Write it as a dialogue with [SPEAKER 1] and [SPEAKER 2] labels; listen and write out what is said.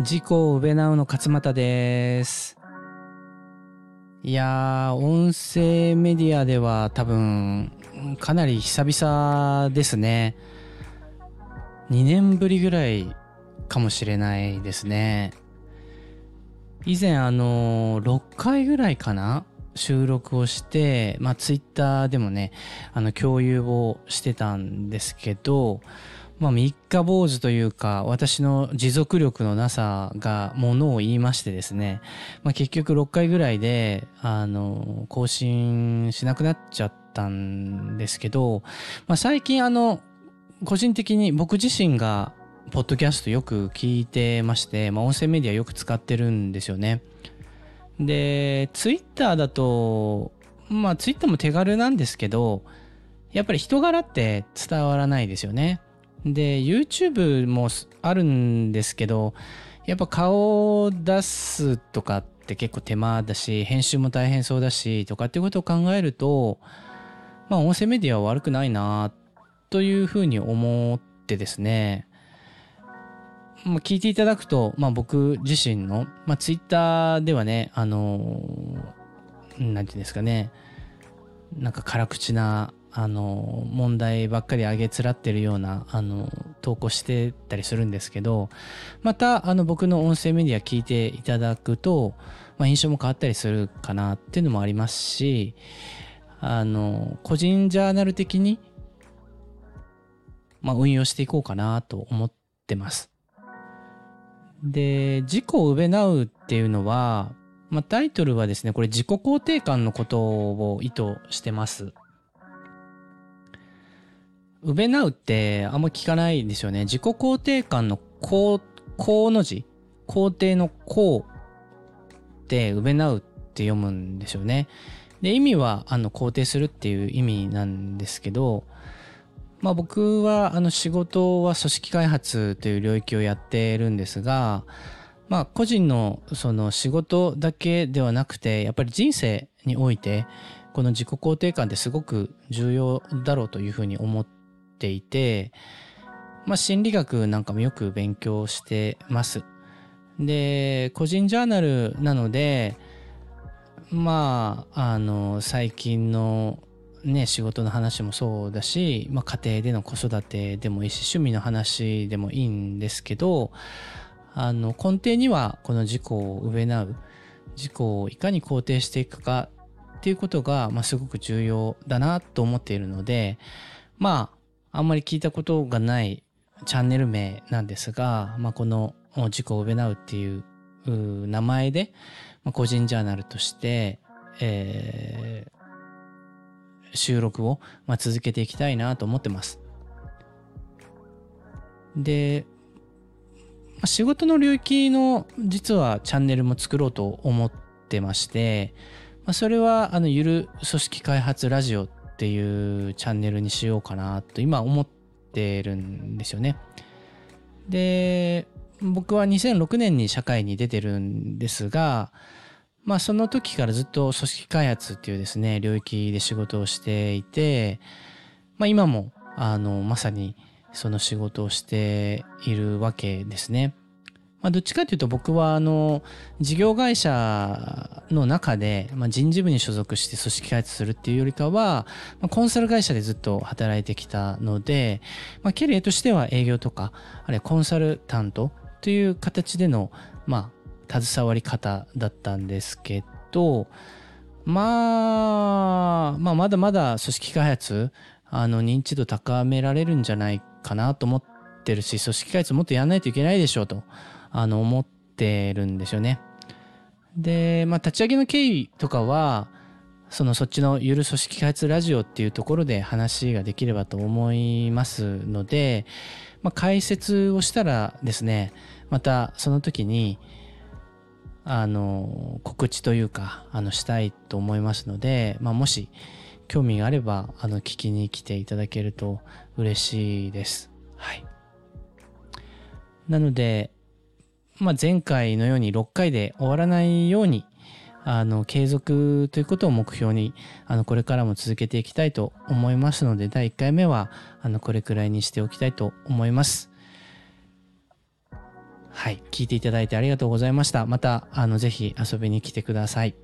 [SPEAKER 1] 自己ウベナウの勝又です。いやー、音声メディアでは多分、かなり久々ですね。2年ぶりぐらいかもしれないですね。以前あの、6回ぐらいかな収録をして、まあツイッターでもね、あの共有をしてたんですけど、まあ三日坊主というか私の持続力のなさがものを言いましてですね、まあ、結局6回ぐらいであの更新しなくなっちゃったんですけど、まあ、最近あの個人的に僕自身がポッドキャストよく聞いてまして、まあ、音声メディアよく使ってるんですよね。でツイッターだとまあツイッターも手軽なんですけどやっぱり人柄って伝わらないですよね。で YouTube もあるんですけどやっぱ顔を出すとかって結構手間だし編集も大変そうだしとかっていうことを考えるとまあ音声メディアは悪くないなというふうに思ってですねまあ聞いていただくと、まあ、僕自身の、まあ、Twitter ではねあのなんていうんですかねなんか辛口なあの問題ばっかり上げつらってるようなあの投稿してたりするんですけどまたあの僕の音声メディア聞いていただくと、まあ、印象も変わったりするかなっていうのもありますしあの個人ジャーナル的に、まあ、運用していこうかなと思ってます。で「自己をうべなう」っていうのは、まあ、タイトルはですねこれ自己肯定感のことを意図してます。うべなうってあんま聞かないですよね。自己肯定感のこう、こうの字、肯定のこうってうべなうって読むんですよね。で、意味はあの肯定するっていう意味なんですけど、まあ僕はあの仕事は組織開発という領域をやってるんですが、まあ個人のその仕事だけではなくて、やっぱり人生において、この自己肯定感ってすごく重要だろうというふうに思っていて、まあ、心理学なんかもよく勉強してます。で個人ジャーナルなのでまああの最近のね仕事の話もそうだし、まあ、家庭での子育てでもいいし趣味の話でもいいんですけどあの根底にはこの自己を植えなう自己をいかに肯定していくかっていうことが、まあ、すごく重要だなと思っているのでまああんまり聞いたことがないチャンネル名なんですが、まあ、この「自己をベナウ」っていう名前で、まあ、個人ジャーナルとして、えー、収録を、まあ、続けていきたいなと思ってます。で、まあ、仕事の領域の実はチャンネルも作ろうと思ってまして、まあ、それはあのゆる組織開発ラジオっていうチャンネルにしようかなと今思ってるんですよね。で僕は2006年に社会に出てるんですがまあその時からずっと組織開発っていうですね領域で仕事をしていて、まあ、今もあのまさにその仕事をしているわけですね。まあ、どっちかというと僕はあの事業会社の中で、まあ、人事部に所属して組織開発するっていうよりかは、まあ、コンサル会社でずっと働いてきたので、まあ、キャリアとしては営業とかあるいはコンサルタントという形での、まあ、携わり方だったんですけど、まあ、まあまだまだ組織開発あの認知度高められるんじゃないかなと思ってるし組織開発もっとやんないといけないでしょうと。あの思ってるんですよね。で、まあ、立ち上げの経緯とかはそのそっちのゆる組織開発ラジオっていうところで話ができればと思いますので、まあ、解説をしたらですねまたその時にあの告知というかあのしたいと思いますので、まあ、もし興味があればあの聞きに来ていただけると嬉しいです。はい。なので、まあ、前回のように6回で終わらないようにあの、継続ということを目標に、あの、これからも続けていきたいと思いますので、第1回目は、あの、これくらいにしておきたいと思います。はい。聞いていただいてありがとうございました。また、あの、ぜひ遊びに来てください。